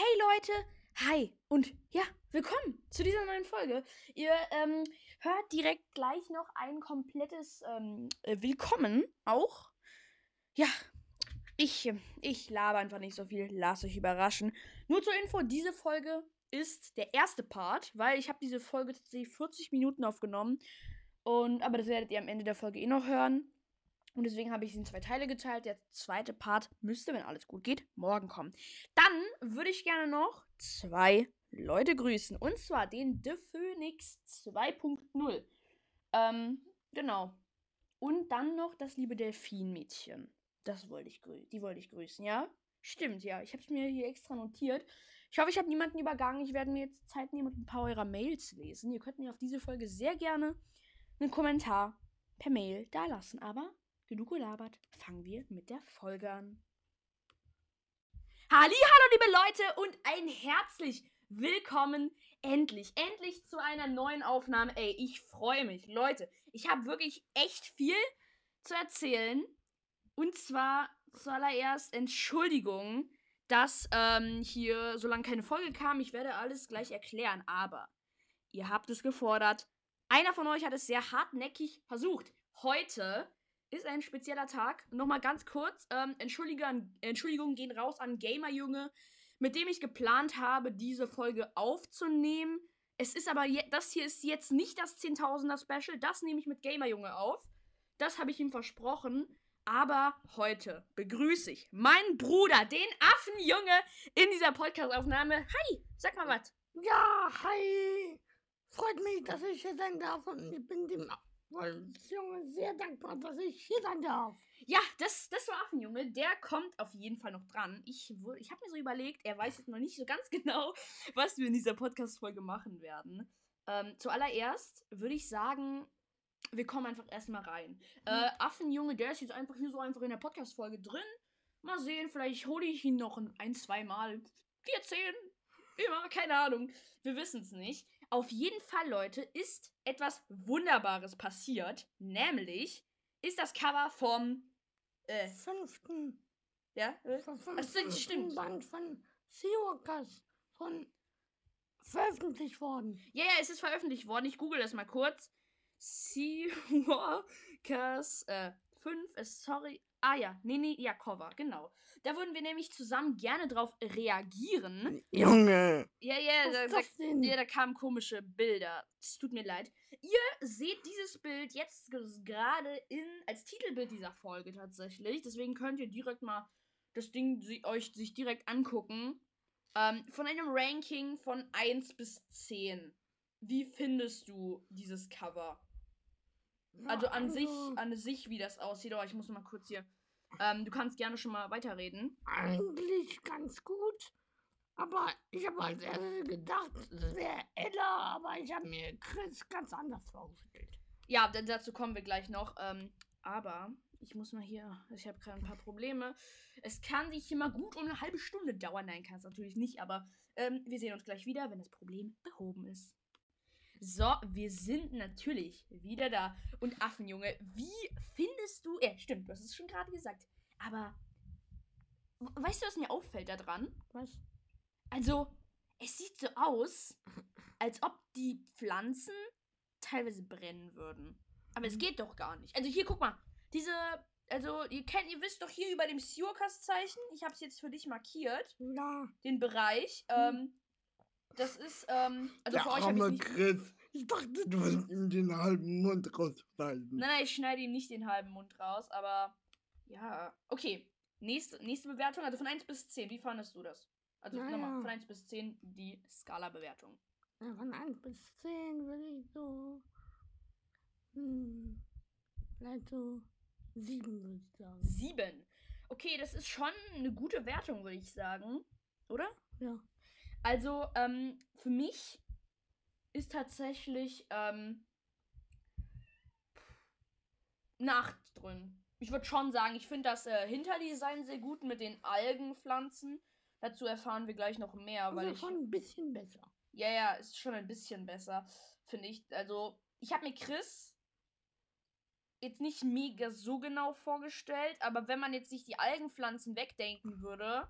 Hey Leute, hi und ja, willkommen zu dieser neuen Folge. Ihr ähm, hört direkt gleich noch ein komplettes ähm, äh, Willkommen auch. Ja, ich, ich laber einfach nicht so viel, lasst euch überraschen. Nur zur Info, diese Folge ist der erste Part, weil ich habe diese Folge tatsächlich 40 Minuten aufgenommen. Und, aber das werdet ihr am Ende der Folge eh noch hören. Und deswegen habe ich sie in zwei Teile geteilt. Der zweite Part müsste, wenn alles gut geht, morgen kommen. Dann würde ich gerne noch zwei Leute grüßen. Und zwar den The Phoenix 2.0. Ähm, genau. Und dann noch das liebe Delfinmädchen. Das wollte ich. Die wollte ich grüßen, ja? Stimmt, ja. Ich habe es mir hier extra notiert. Ich hoffe, ich habe niemanden übergangen. Ich werde mir jetzt Zeit nehmen und ein paar eurer Mails lesen. Ihr könnt mir auf diese Folge sehr gerne einen Kommentar per Mail dalassen. Aber genug gelabert, fangen wir mit der Folge an. Hallo, liebe Leute und ein herzlich willkommen endlich, endlich zu einer neuen Aufnahme. Ey, ich freue mich, Leute. Ich habe wirklich echt viel zu erzählen. Und zwar zuallererst Entschuldigung, dass ähm, hier so lange keine Folge kam. Ich werde alles gleich erklären, aber ihr habt es gefordert. Einer von euch hat es sehr hartnäckig versucht. Heute ist ein spezieller Tag. Nochmal ganz kurz. Ähm, Entschuldigungen gehen raus an Gamerjunge, mit dem ich geplant habe, diese Folge aufzunehmen. Es ist aber, das hier ist jetzt nicht das 10.000er Special. Das nehme ich mit Gamerjunge auf. Das habe ich ihm versprochen. Aber heute begrüße ich meinen Bruder, den Affenjunge, in dieser Podcast-Aufnahme. Hi, sag mal was. Ja, hi. Freut mich, dass ich hier sein darf und ich bin dem Junge sehr dankbar, dass ich hier sein darf. Ja, das, das war Affenjunge. Der kommt auf jeden Fall noch dran. Ich, ich habe mir so überlegt, er weiß jetzt noch nicht so ganz genau, was wir in dieser Podcast-Folge machen werden. Ähm, zuallererst würde ich sagen, wir kommen einfach erstmal rein. Äh, Affenjunge, der ist jetzt einfach hier so einfach in der Podcast-Folge drin. Mal sehen, vielleicht hole ich ihn noch ein, zwei Mal. Wir zehn. Immer, keine Ahnung. Wir wissen es nicht. Auf jeden Fall, Leute, ist etwas Wunderbares passiert. Nämlich ist das Cover vom äh, fünften. Ja? Äh? Vom fünften stimmt. Band von Seawalkers von veröffentlicht worden. Ja, ja, es ist veröffentlicht worden. Ich google das mal kurz. Seawalkers äh, 5 ist sorry. Ah ja, nee, nee, ja, Cover, genau. Da würden wir nämlich zusammen gerne drauf reagieren. Junge! Ja, ja, da, da, ja, da kamen komische Bilder. Es tut mir leid. Ihr seht dieses Bild jetzt gerade in als Titelbild dieser Folge tatsächlich. Deswegen könnt ihr direkt mal das Ding euch sich direkt angucken. Ähm, von einem Ranking von 1 bis 10. Wie findest du dieses Cover? Also an sich, an sich, wie das aussieht. Aber ich muss mal kurz hier. Ähm, du kannst gerne schon mal weiterreden. Eigentlich ganz gut. Aber ich habe als erstes gedacht, wäre Ella, aber ich habe mir Chris ganz anders vorgestellt. Ja, dazu kommen wir gleich noch. Ähm, aber ich muss mal hier, ich habe gerade ein paar Probleme. Es kann sich hier mal gut um eine halbe Stunde dauern. Nein, kann es natürlich nicht, aber ähm, wir sehen uns gleich wieder, wenn das Problem behoben ist. So, wir sind natürlich wieder da. Und Affenjunge, wie findest du. Ja, stimmt, du hast es schon gerade gesagt. Aber. Weißt du, was mir auffällt da dran? Was? Also, es sieht so aus, als ob die Pflanzen teilweise brennen würden. Aber mhm. es geht doch gar nicht. Also hier, guck mal. Diese. Also, ihr kennt, ihr wisst doch hier über dem Siorkas-Zeichen. Ich habe es jetzt für dich markiert. Ja. Den Bereich. Mhm. Ähm, das ist, ähm, also Der für euch habe ich Chris. Ich dachte, du willst ihm den halben Mund rausschneiden. Nein, nein, ich schneide ihm nicht den halben Mund raus, aber ja. Okay. Nächste, nächste Bewertung, also von 1 bis 10. Wie fandest du das? Also naja. nochmal, von 1 bis 10 die Skala-Bewertung. Ja, von 1 bis 10 würde ich so. Hm, vielleicht so 7 würde ich sagen. 7? Okay, das ist schon eine gute Wertung, würde ich sagen. Oder? Ja. Also, ähm, für mich ist tatsächlich ähm, Nacht drin. Ich würde schon sagen, ich finde das äh, Hinterdesign sehr gut mit den Algenpflanzen. Dazu erfahren wir gleich noch mehr, also weil ich schon ein bisschen besser. Ja, ja, ist schon ein bisschen besser, finde ich. Also, ich habe mir Chris jetzt nicht mega so genau vorgestellt, aber wenn man jetzt sich die Algenpflanzen wegdenken würde,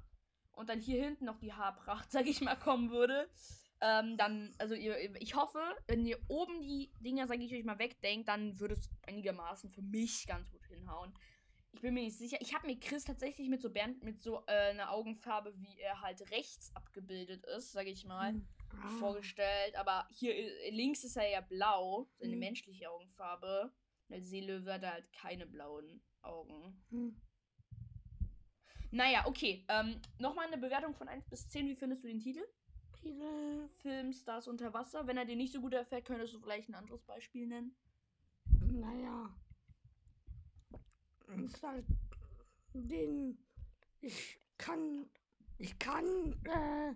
und dann hier hinten noch die Haarpracht, sag ich mal, kommen würde, ähm, dann, also ihr, ich hoffe, wenn ihr oben die Dinger, sag ich euch mal, wegdenkt, dann würde es einigermaßen für mich ganz gut hinhauen. Ich bin mir nicht sicher. Ich habe mir Chris tatsächlich mit so Bernd, mit so äh, einer Augenfarbe, wie er halt rechts abgebildet ist, sag ich mal, Hm. Ah. vorgestellt. Aber hier äh, links ist er ja blau, seine Mhm. menschliche Augenfarbe. Als Seelöwe hat halt keine blauen Augen. Hm. Naja, okay. Ähm, Nochmal eine Bewertung von 1 bis 10. Wie findest du den Titel? Titel. Film Stars unter Wasser. Wenn er dir nicht so gut gefällt, könntest du vielleicht ein anderes Beispiel nennen. Naja. Ist halt den. Ich kann. Ich kann äh,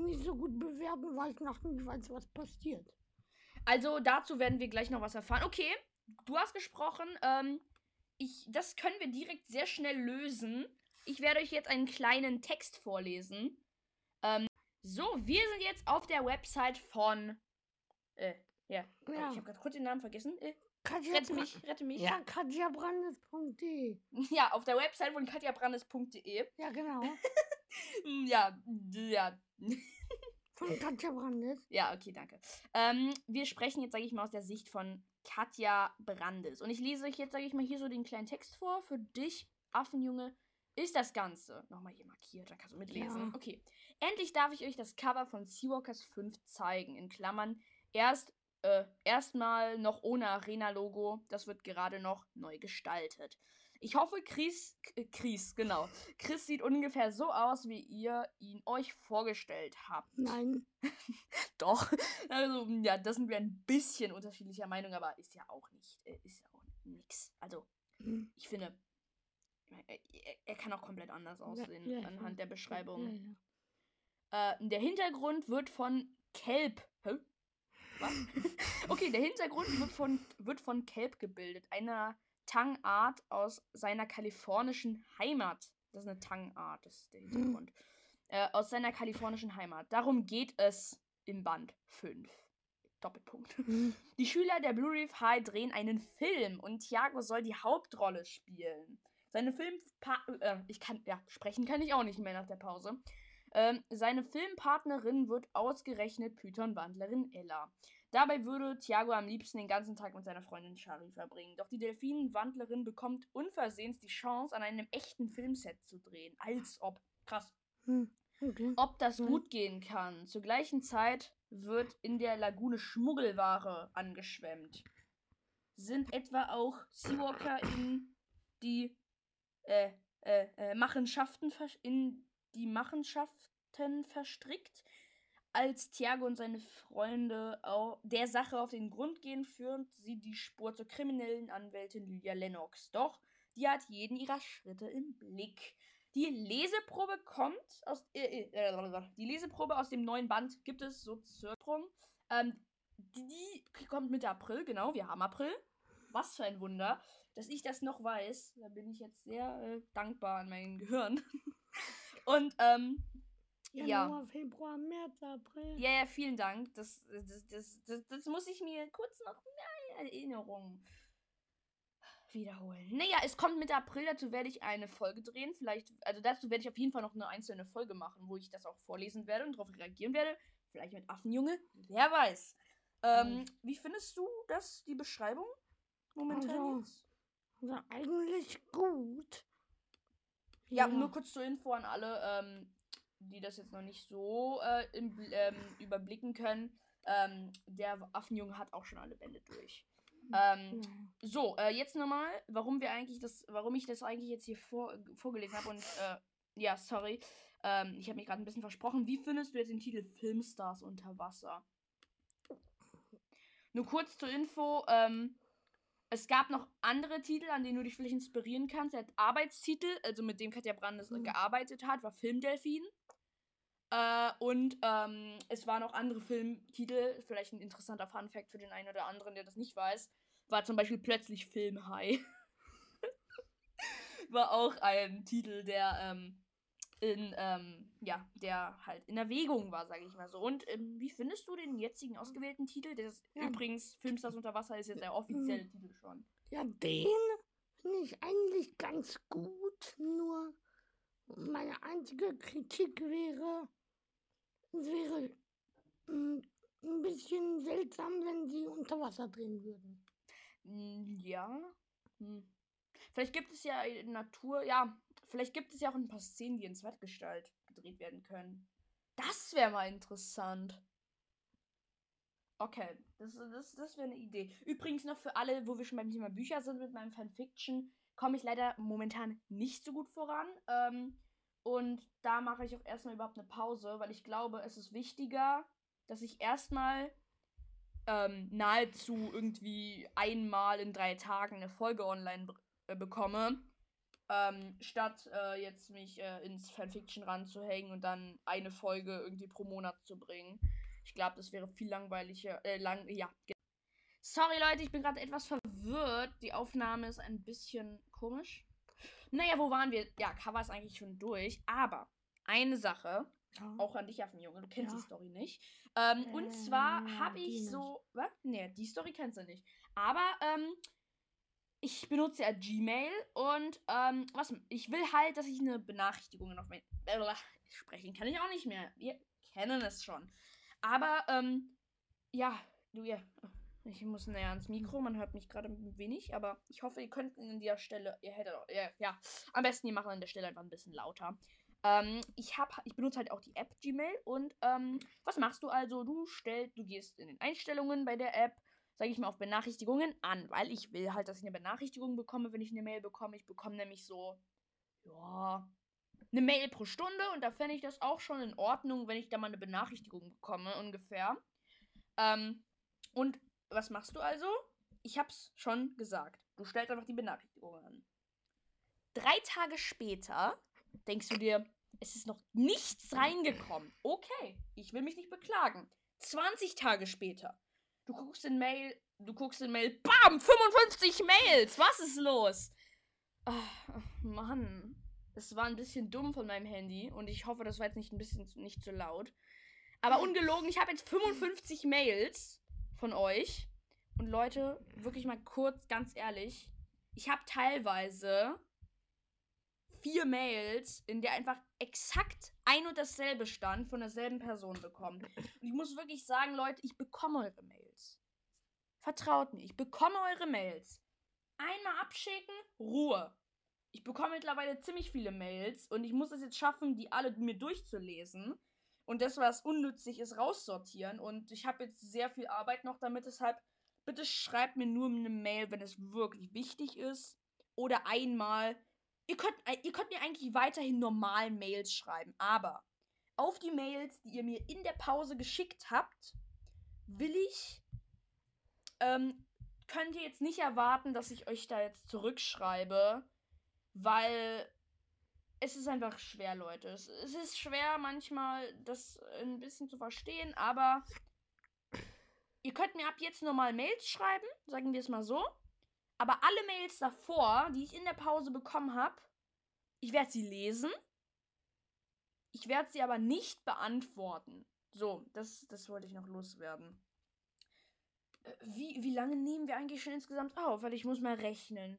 nicht so gut bewerten, weil ich noch nicht weiß, was passiert. Also dazu werden wir gleich noch was erfahren. Okay, du hast gesprochen. Ähm, ich, das können wir direkt sehr schnell lösen. Ich werde euch jetzt einen kleinen Text vorlesen. Ähm, so, wir sind jetzt auf der Website von. Äh, ja. Ja. Ich habe gerade kurz den Namen vergessen. Äh, Katja rette mich, rette mich. Ja, katjabrandes.de. ja, auf der Website von katjabrandes.de. Ja, genau. Hm, Ja, ja. Von Katja Brandes. Ja, okay, danke. Ähm, wir sprechen jetzt, sage ich mal, aus der Sicht von Katja Brandes. Und ich lese euch jetzt, sage ich mal, hier so den kleinen Text vor. Für dich, Affenjunge, ist das Ganze. Nochmal hier markiert, dann kannst du mitlesen. Ja. Okay. Endlich darf ich euch das Cover von Seawalkers 5 zeigen. In Klammern. Erst, äh, erstmal noch ohne Arena-Logo. Das wird gerade noch neu gestaltet. Ich hoffe, Chris, Chris, genau. Chris sieht ungefähr so aus, wie ihr ihn euch vorgestellt habt. Nein. Doch. Also, ja, das sind wir ein bisschen unterschiedlicher Meinung, aber ist ja auch nicht, äh, ist ja auch nix. Also, Hm. ich finde, er, er- kann auch komplett anders aussehen ja, ich anhand der Ja, Beschreibung. ja. Äh, der Hintergrund wird von Kelp. Hä? Was? okay, der Hintergrund wird von, wird von Kelp gebildet, einer Tangart aus seiner kalifornischen Heimat. Das ist eine Tangart, das ist der Hintergrund. Äh, aus seiner kalifornischen Heimat. Darum geht es im Band 5. Doppelpunkt. Hm. Die Schüler der Blue Reef High drehen einen Film und Thiago soll die Hauptrolle spielen. Seine Filmpa äh, ich kann ja sprechen kann ich auch nicht mehr nach der Pause. Ähm, seine Filmpartnerin wird ausgerechnet Python-Wandlerin Ella. Dabei würde Thiago am liebsten den ganzen Tag mit seiner Freundin Shari verbringen. Doch die Delfinenwandlerin bekommt unversehens die Chance, an einem echten Filmset zu drehen. Als ob. Krass Hm. Okay. ob das Mhm. gut gehen kann. Zur gleichen Zeit wird in der Lagune Schmuggelware angeschwemmt. Sind etwa auch Seawalker in die äh, äh, äh, Machenschaften in die Machenschaften verstrickt? Als Thiago und seine Freunde der Sache auf den Grund gehen, führen sie die Spur zur kriminellen Anwältin Lydia Lennox. Doch die hat jeden ihrer Schritte im Blick. Die Leseprobe kommt aus. Äh, äh, die Leseprobe aus dem neuen Band gibt es so zur ähm, die, die kommt Mitte April, genau, wir haben April. Was für ein Wunder, dass ich das noch weiß. Da bin ich jetzt sehr äh, dankbar an mein Gehirn. Und ähm, Ja. Januar, Februar, März, April. ja, ja, vielen Dank. Das, das, das, das, das muss ich mir kurz noch in Erinnerung wiederholen. Naja, es kommt Mitte April, dazu werde ich eine Folge drehen. Vielleicht, also dazu werde ich auf jeden Fall noch eine einzelne Folge machen, wo ich das auch vorlesen werde und darauf reagieren werde. Vielleicht mit Affenjunge, wer weiß. Ähm, wie findest du das, die Beschreibung momentan Also? Also eigentlich gut. Ja, nur kurz zur Info an alle, ähm, die das jetzt noch nicht so äh, im, ähm, überblicken können. Ähm, der Affenjunge hat auch schon alle Bände durch. Ähm, Ja. so, äh, jetzt nochmal, warum wir eigentlich das, warum ich das eigentlich jetzt hier vor, vorgelesen habe und äh, ja, sorry, ähm, ich habe mich gerade ein bisschen versprochen. Wie findest du jetzt den Titel Filmstars unter Wasser? Nur kurz zur Info, ähm, es gab noch andere Titel, an denen du dich vielleicht inspirieren kannst. Der Arbeitstitel, also mit dem Katja Brandes Mhm. gearbeitet hat, war Filmdelfin. Äh, und ähm, es waren auch andere Filmtitel, vielleicht ein interessanter Funfact für den einen oder anderen, der das nicht weiß, war zum Beispiel plötzlich Filmhai. war auch ein Titel, der ähm, in, ähm, ja, der halt in Erwägung war, sage ich mal so. Und ähm, wie findest du den jetzigen ausgewählten Titel? Der ist Ja. übrigens Filmstars unter Wasser ist jetzt der offizielle Titel schon. Ja, den finde ich eigentlich ganz gut, nur Meine einzige Kritik wäre, es wäre mm, ein bisschen seltsam, wenn sie unter Wasser drehen würden. Mm, Ja. Hm. Vielleicht gibt es ja in Natur, ja, vielleicht gibt es ja auch ein paar Szenen, die in Zweitgestalt gedreht werden können. Das wäre mal interessant. Okay, das, das, das wäre eine Idee. Übrigens noch für alle, wo wir schon beim Thema Bücher sind mit meinem Fanfiction, komme ich leider momentan nicht so gut voran. Ähm, und da mache ich auch erstmal überhaupt eine Pause, weil ich glaube, es ist wichtiger, dass ich erstmal ähm, nahezu irgendwie einmal in drei Tagen eine Folge online äh, bekomme, ähm, statt äh, jetzt mich äh, ins Fanfiction ranzuhängen und dann eine Folge irgendwie pro Monat zu bringen. Ich glaube, das wäre viel langweiliger. Äh, lang, ja. Sorry, Leute, ich bin gerade etwas verwirrt. Die Aufnahme ist ein bisschen komisch. Naja, wo waren wir? Ja, Cover ist eigentlich schon durch. Aber eine Sache, Ja. auch an dich, Affenjunge, du kennst Ja. die Story nicht. Ähm, und zwar Ähm, habe ich so. Was? Nee, die Story kennst du nicht. Aber, ähm, ich benutze ja Gmail und, ähm, was? Ich will halt, dass ich eine Benachrichtigung auf mein. Blablabla. Sprechen kann ich auch nicht mehr. Wir kennen es schon. Aber, ähm, ja, du, ja. Ich muss näher ans Mikro, man hört mich gerade ein wenig, aber ich hoffe, ihr könnt an der Stelle, ihr hättet, auch- ja, ja, am besten, ihr macht an der Stelle einfach ein bisschen lauter. Ähm, ich hab, ich benutze halt auch die App Gmail und ähm, was machst du also? Du stellst, du gehst in den Einstellungen bei der App, sage ich mal auf Benachrichtigungen an, weil ich will halt, dass ich eine Benachrichtigung bekomme, wenn ich eine Mail bekomme. Ich bekomme nämlich so, ja, eine Mail pro Stunde und da fände ich das auch schon in Ordnung, wenn ich da mal eine Benachrichtigung bekomme, ungefähr. Ähm, und was machst du also? Ich hab's schon gesagt. Du stellst einfach die Benachrichtigung an. Drei Tage später denkst du dir, es ist noch nichts reingekommen. Okay, ich will mich nicht beklagen. 20 Tage später. Du guckst in Mail, du guckst in Mail, bam, 55 Mails. Was ist los? Ach, Mann. Es war ein bisschen dumm von meinem Handy und ich hoffe, das war jetzt nicht ein bisschen zu- nicht zu laut. Aber ungelogen, ich habe jetzt 55 Mails von euch. Und Leute, wirklich mal kurz, ganz ehrlich, ich habe teilweise vier Mails, in der einfach exakt ein und dasselbe stand, von derselben Person bekommen. Und ich muss wirklich sagen, Leute, ich bekomme eure Mails. Vertraut mir, ich bekomme eure Mails. Einmal abschicken, Ruhe. Ich bekomme mittlerweile ziemlich viele Mails und ich muss es jetzt schaffen, die alle mir durchzulesen und das, was unnützlich ist, raussortieren. Und ich habe jetzt sehr viel Arbeit noch damit, deshalb bitte schreibt mir nur eine Mail, wenn es wirklich wichtig ist. Oder einmal. Ihr könnt, äh, ihr könnt mir eigentlich weiterhin normal Mails schreiben, aber auf die Mails, die ihr mir in der Pause geschickt habt, will ich. Ähm, könnt ihr jetzt nicht erwarten, dass ich euch da jetzt zurückschreibe, weil es ist einfach schwer, Leute. Es, es ist schwer manchmal, das ein bisschen zu verstehen, aber ihr könnt mir ab jetzt normal Mails schreiben, sagen wir es mal so. Aber alle Mails davor, die ich in der Pause bekommen habe, ich werde sie lesen. Ich werde sie aber nicht beantworten. So, das, das wollte ich noch loswerden. Wie, wie lange nehmen wir eigentlich schon insgesamt auf? Weil ich muss mal rechnen.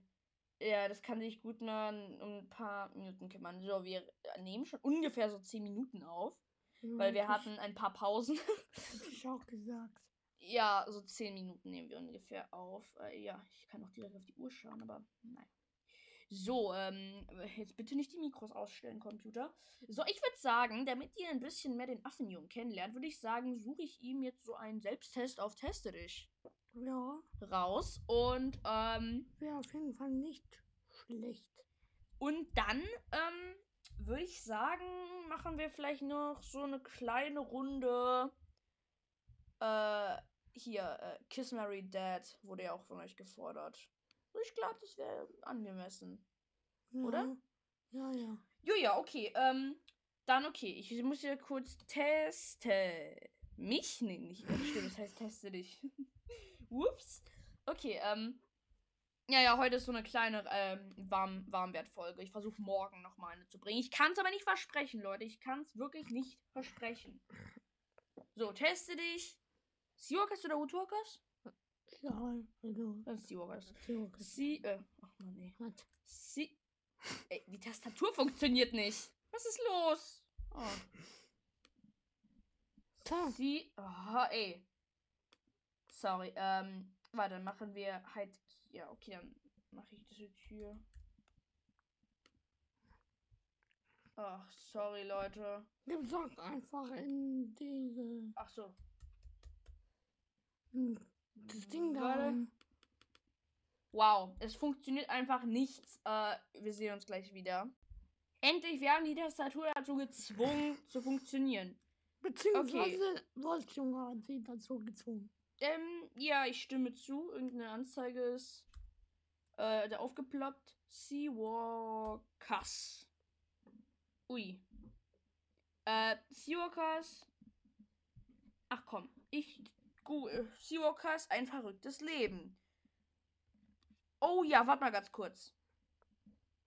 Ja, das kann sich gut mal um ein paar Minuten kümmern. So, wir nehmen schon ungefähr so 10 Minuten auf, weil wir hatten ein paar Pausen. Hätte ich auch gesagt. ja, so 10 Minuten nehmen wir ungefähr auf. Äh, ja, ich kann auch direkt auf die Uhr schauen, aber nein. So, ähm, jetzt bitte nicht die Mikros ausstellen, Computer. So, ich würde sagen, damit ihr ein bisschen mehr den Affenjungen kennenlernt, würde ich sagen, suche ich ihm jetzt so einen Selbsttest auf Teste dich Ja, raus. Und, ähm, wäre auf jeden Fall nicht schlecht. Und dann ähm, würde ich sagen, machen wir vielleicht noch so eine kleine Runde. Äh, hier, äh, Kiss Mary Dad wurde ja auch von euch gefordert. Ich glaube, das wäre angemessen. Ja. Oder? Ja, ja. Ja, okay. Ähm, dann okay. Ich muss hier kurz teste. Mich? Nee, nicht. Stimmt, das heißt teste dich. Ups. Okay, ähm. Ja, ja, heute ist so eine kleine ähm, Warm Warmwertfolge. Ich versuche morgen nochmal eine zu bringen. Ich kann es aber nicht versprechen, Leute. Ich kann es wirklich nicht versprechen. So, teste dich. Seawalkers oder Utwalkers? Egal. Also, Das ist Seawalkers. Theorie. Sie, äh, ach man, nee. Hat. Sie. Ey, die Tastatur funktioniert nicht. Was ist los? Oh. Sie. Oh, ey. Sorry. Ähm, warte, dann machen wir halt. Ja, okay, dann mache ich diese Tür. Ach, sorry, Leute. doch einfach in diese. Ach so. in Das Ding da. Rein. Wow, es funktioniert einfach nichts. Äh, wir sehen uns gleich wieder. Endlich, wir haben die Tastatur dazu gezwungen zu funktionieren. Beziehungsweise Wolfjunge hat sie dazu gezwungen. Ähm, ja, ich stimme zu. Irgendeine Anzeige ist äh, da aufgeploppt. Seawalkers. Ui. Äh, Seawalkers. Ach komm, ich. Seawalkers, ein verrücktes Leben. Oh ja, warte mal ganz kurz.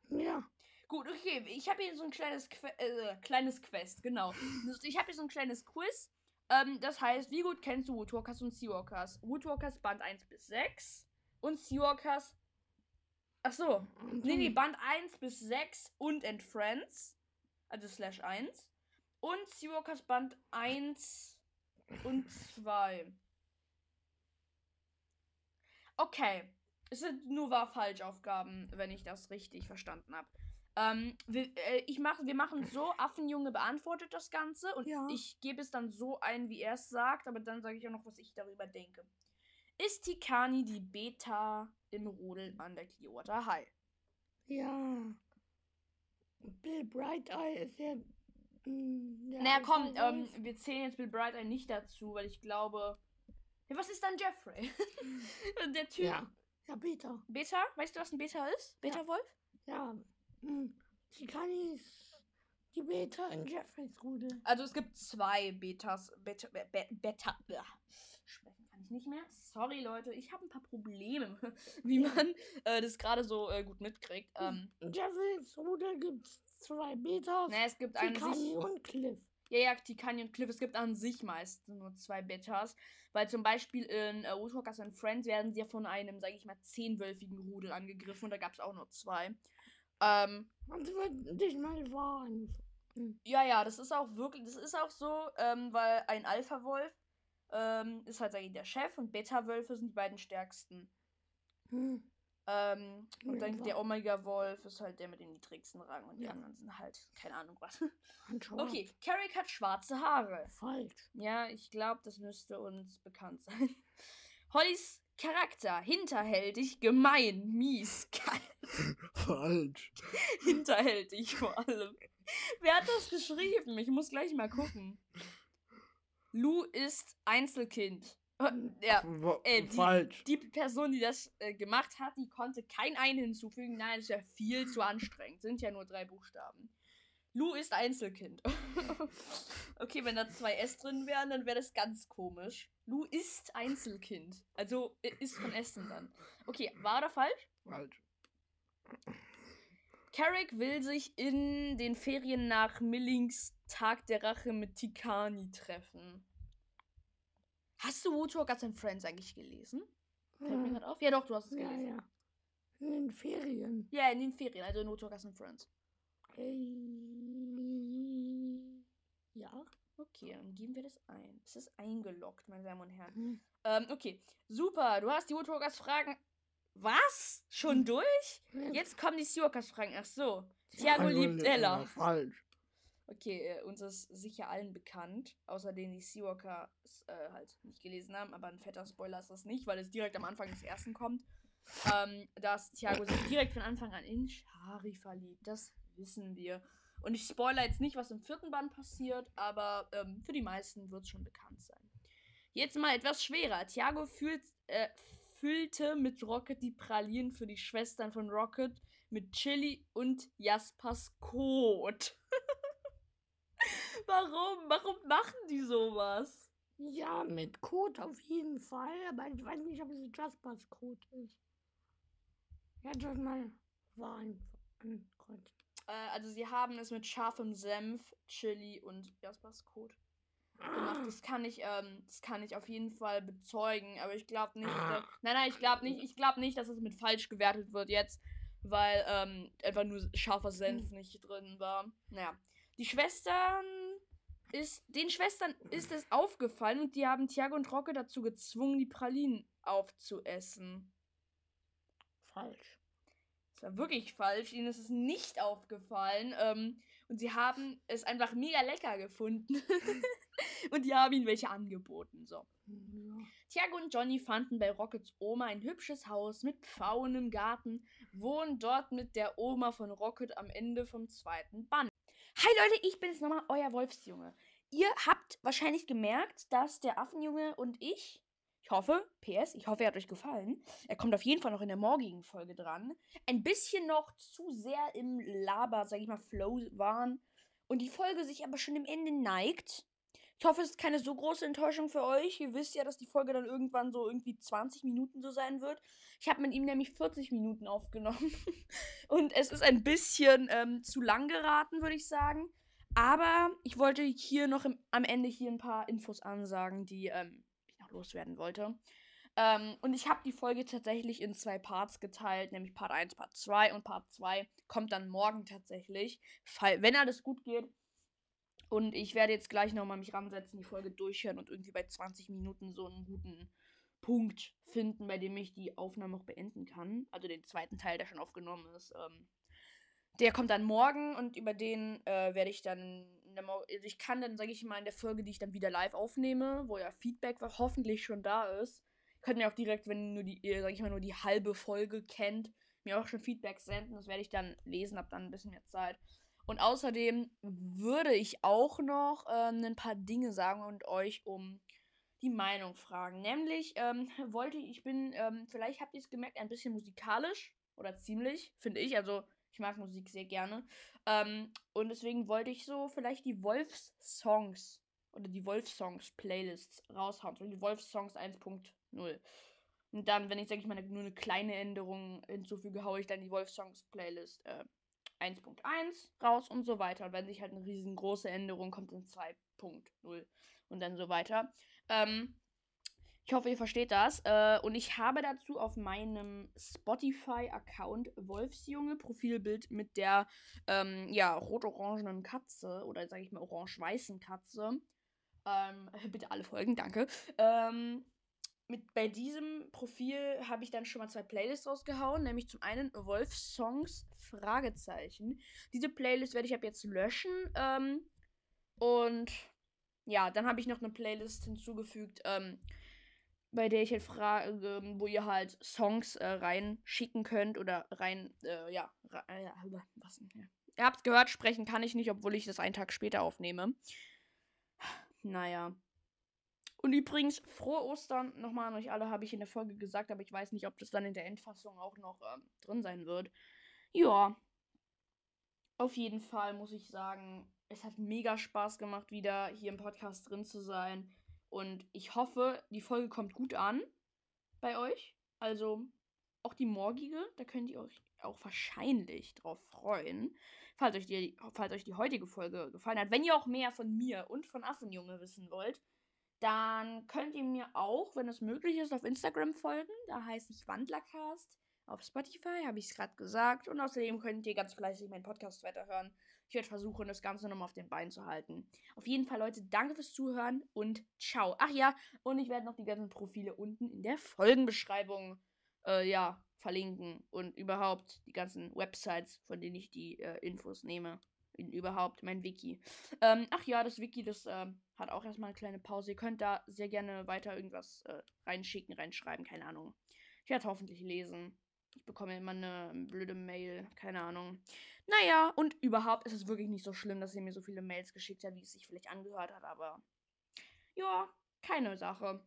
Ja, Gut, okay, ich habe hier so ein kleines, que äh, kleines Quest, genau. Das- Ich habe hier so ein kleines Quiz. Ähm, das heißt, wie gut kennst du Woodwalkers und Seawalkers? Woodwalkers Band 1 bis 6 und Seawalkers. Ach so. Nee, nee, Band 1 bis 6 und and Friends. Also slash 1. Und Seawalkers Band 1 und 2. Okay. Es sind nur wahr-falsch-Aufgaben, wenn ich das richtig verstanden habe. Ähm, wir, äh, ich mach, wir machen so, Affenjunge beantwortet das Ganze und Ja. ich gebe es dann so ein, wie er es sagt, aber dann sage ich auch noch, was ich darüber denke. Ist Tikani die Beta im Rudel an der Clearwater High? ja. Bill Bright Eye ist ja. mm, der naja, komm, ähm, wir zählen jetzt Bill Bright ein nicht dazu, weil ich glaube. Ja, was ist dann Jeffrey? der Typ. Ja, ja, Peter. Beta? Weißt du, was ein Beta ist? Beta-Wolf? Ja. mm, Chicani ist die Beta in Jeffreys Rudel. Also es gibt zwei Betas. Beta. Be, Be, Beta. Blah. Sprechen kann ich nicht mehr. Sorry, Leute, ich habe ein paar Probleme, wie man äh, das gerade so äh, gut mitkriegt. Ähm, In Jeffreys Rudel gibt es zwei Betas. na, es gibt an Chicani sich. und Cliff. Ja, ja, Tikani und Cliff. Es gibt an sich meist nur zwei Betas. Weil zum Beispiel in äh, Woodwalkers and Friends werden sie ja von einem, sage ich mal, zehnwölfigen Rudel angegriffen. Und da gab es auch nur zwei. Ähm, Und sie dich mal warnen. Ja, ja, das ist auch wirklich, das ist auch so, ähm, weil ein Alpha-Wolf ähm, ist halt, sag ich, der Chef und Beta-Wölfe sind die beiden stärksten. Hm. Ähm, und Ja, dann der Omega-Wolf ist halt der mit dem niedrigsten Rang und die Ja. anderen sind halt, keine Ahnung was. Und. Okay, Carrick hat schwarze Haare. Falsch. Ja, ich glaube, das müsste uns bekannt sein. Hollys Charakter, hinterhältig, gemein, mies, kalt, Falsch. hinterhältig vor allem. Wer hat das geschrieben? Ich muss gleich mal gucken. Lou ist Einzelkind. Äh, Ja, äh, die- Falsch. die Person, die das äh, gemacht hat, die konnte kein Ein hinzufügen. Nein, das ist ja viel zu anstrengend. Sind ja nur drei Buchstaben. Lou ist Einzelkind. okay, wenn da zwei S drin wären, dann wäre das ganz komisch. Lou ist Einzelkind. Also ist von Essen dann. Okay, war oder falsch? Falsch. Carrick will sich in den Ferien nach Millings Tag der Rache mit Tikani treffen. Hast du Woodwalkers and Friends eigentlich gelesen? Fällt mir Ja, gerade auf. Ja, doch, du hast es ja, gelesen. ja. In den Ferien. Ja, in den Ferien, also in Woodwalkers and Friends. Ey. Ja. Okay, dann geben wir das ein. Es ist eingeloggt, meine Damen und Herren. Hm. Ähm, okay. Super, du hast die Woodwalkers Fragen. Was? Schon durch? Jetzt kommen die Seawalkers Fragen. Ach so. Thiago liebt Ella. Falsch. Okay, äh, uns ist sicher allen bekannt, außer denen die Seawalkers äh, halt nicht gelesen haben, aber ein fetter Spoiler ist das nicht, weil es direkt am Anfang des ersten kommt, ähm, dass Thiago sich direkt von Anfang an in Shari verliebt. Das wissen wir. Und ich spoiler jetzt nicht, was im vierten Band passiert, aber ähm, für die meisten wird es schon bekannt sein. Jetzt mal etwas schwerer. Thiago fühlt, äh, füllte mit Rocket die Pralinen für die Schwestern von Rocket mit Chili und Jaspers Kot. Warum? Warum machen die sowas? Ja, mit Code auf jeden Fall, aber ich weiß nicht, ob es Jaspers Code ist. Ja, das mal war ein ankreuzen. Äh, also sie haben es mit scharfem Senf, Chili und Jaspers Kot gemacht. Das kann ich, ähm, das kann ich auf jeden Fall bezeugen, aber ich glaube nicht. Dass, nein, nein, ich glaube nicht. Ich glaube nicht, dass es mit falsch gewertet wird jetzt, weil ähm, einfach nur scharfer Senf nicht drin war. Naja. Die Schwestern ist, den Schwestern ist es aufgefallen und die haben Tiago und Rocke dazu gezwungen, die Pralinen aufzuessen. Falsch. Das war wirklich falsch. Ihnen ist es nicht aufgefallen. Ähm, und sie haben es einfach mega lecker gefunden. und die haben ihnen welche angeboten. So. Ja. Tiago und Johnny fanden bei Rockets Oma ein hübsches Haus mit Pfauen im Garten, wohnen dort mit der Oma von Rocket am Ende vom zweiten Band. Hi Leute, ich bin jetzt nochmal euer Wolfsjunge. Ihr habt wahrscheinlich gemerkt, dass der Affenjunge und ich, ich hoffe, PS, ich hoffe, er hat euch gefallen. Er kommt auf jeden Fall noch in der morgigen Folge dran. Ein bisschen noch zu sehr im Laber, sag ich mal, Flow waren. Und die Folge sich aber schon im Ende neigt. Ich hoffe, es ist keine so große Enttäuschung für euch. Ihr wisst ja, dass die Folge dann irgendwann so irgendwie 20 Minuten so sein wird. Ich habe mit ihm nämlich 40 Minuten aufgenommen. Und es ist ein bisschen ähm, zu lang geraten, würde ich sagen. Aber ich wollte hier noch im, am Ende hier ein paar Infos ansagen, die ähm, ich noch loswerden wollte. Ähm, und ich habe die Folge tatsächlich in zwei Parts geteilt, nämlich Part 1, Part 2 und Part 2 kommt dann morgen tatsächlich, wenn alles gut geht. Und ich werde jetzt gleich nochmal mich ransetzen, die Folge durchhören und irgendwie bei 20 Minuten so einen guten Punkt finden, bei dem ich die Aufnahme auch beenden kann. Also den zweiten Teil, der schon aufgenommen ist. Ähm, der kommt dann morgen und über den äh, werde ich dann. Mor- Also ich kann dann, sage ich mal, in der Folge, die ich dann wieder live aufnehme, wo ja Feedback hoffentlich schon da ist, könnt ihr auch direkt, wenn nur die, sag ich mal, nur die halbe Folge kennt, mir auch schon Feedback senden. Das werde ich dann lesen, hab dann ein bisschen mehr Zeit. Und außerdem würde ich auch noch ähm, ein paar Dinge sagen und euch um die Meinung fragen. Nämlich ähm, wollte ich, ich bin, ähm, vielleicht habt ihr es gemerkt, ein bisschen musikalisch oder ziemlich, finde ich. Also ich mag Musik sehr gerne. Ähm, und deswegen wollte ich so vielleicht die Wolfs-Songs oder die Wolfs-Songs-Playlists raushauen. So die Wolfs-Songs 1.0. Und dann, wenn ich, sag ich mal, nur eine kleine Änderung hinzufüge, haue ich dann die Wolfs-Songs-Playlist äh, 1.1 raus und so weiter. Und wenn sich halt eine riesengroße Änderung kommt, dann 2.0 und dann so weiter. Ähm, ich hoffe, ihr versteht das. Äh, und ich habe dazu auf meinem Spotify-Account Wolfsjunge Profilbild mit der ähm, ja, rot-orangenen Katze oder sage ich mal orange-weißen Katze. Ähm, bitte alle folgen, danke. Ähm, mit, bei diesem Profil habe ich dann schon mal zwei Playlists rausgehauen, nämlich zum einen Wolf-Songs Fragezeichen. Diese Playlist werde ich ab jetzt löschen. Ähm, und ja, dann habe ich noch eine Playlist hinzugefügt, ähm, bei der ich halt frage, ähm, wo ihr halt Songs äh, reinschicken könnt oder rein, äh, ja, re äh, ja, was, ja. Ihr habt's gehört, sprechen kann ich nicht, obwohl ich das einen Tag später aufnehme. Naja. Und übrigens, frohe Ostern nochmal an euch alle, habe ich in der Folge gesagt, aber ich weiß nicht, ob das dann in der Endfassung auch noch ähm, drin sein wird. Ja. Auf jeden Fall muss ich sagen, es hat mega Spaß gemacht, wieder hier im Podcast drin zu sein. Und ich hoffe, die Folge kommt gut an bei euch. Also auch die morgige, da könnt ihr euch auch wahrscheinlich drauf freuen. Falls euch, die, falls euch die heutige Folge gefallen hat. Wenn ihr auch mehr von mir und von Affenjunge wissen wollt, dann könnt ihr mir auch, wenn es möglich ist, auf Instagram folgen. Da heiße ich Wandlercast. Auf Spotify habe ich es gerade gesagt. Und außerdem könnt ihr ganz fleißig meinen Podcast weiterhören. Ich werde versuchen, das Ganze nochmal auf den Beinen zu halten. Auf jeden Fall, Leute, danke fürs Zuhören und ciao. Ach ja, und ich werde noch die ganzen Profile unten in der Folgenbeschreibung äh, ja, verlinken. Und überhaupt die ganzen Websites, von denen ich die äh, Infos nehme. In, überhaupt mein Wiki. Ähm, ach ja, das Wiki, das ähm, hat auch erstmal eine kleine Pause. Ihr könnt da sehr gerne weiter irgendwas äh, reinschicken, reinschreiben, keine Ahnung. Ich werde hoffentlich lesen. Ich bekomme immer eine blöde Mail, keine Ahnung. Naja, und überhaupt ist es wirklich nicht so schlimm, dass ihr mir so viele Mails geschickt habt, wie es sich vielleicht angehört hat, aber ja, keine Sache.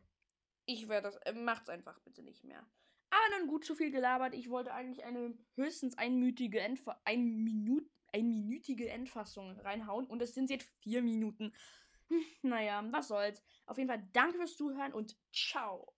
Ich werde das, äh, macht's einfach bitte nicht mehr. Aber nun gut, zu viel gelabert. Ich wollte eigentlich eine höchstens einmütige Endfa ein Minut einminütige Endfassung reinhauen und es sind jetzt vier Minuten. Hm, naja, was soll's. Auf jeden Fall danke fürs Zuhören und ciao.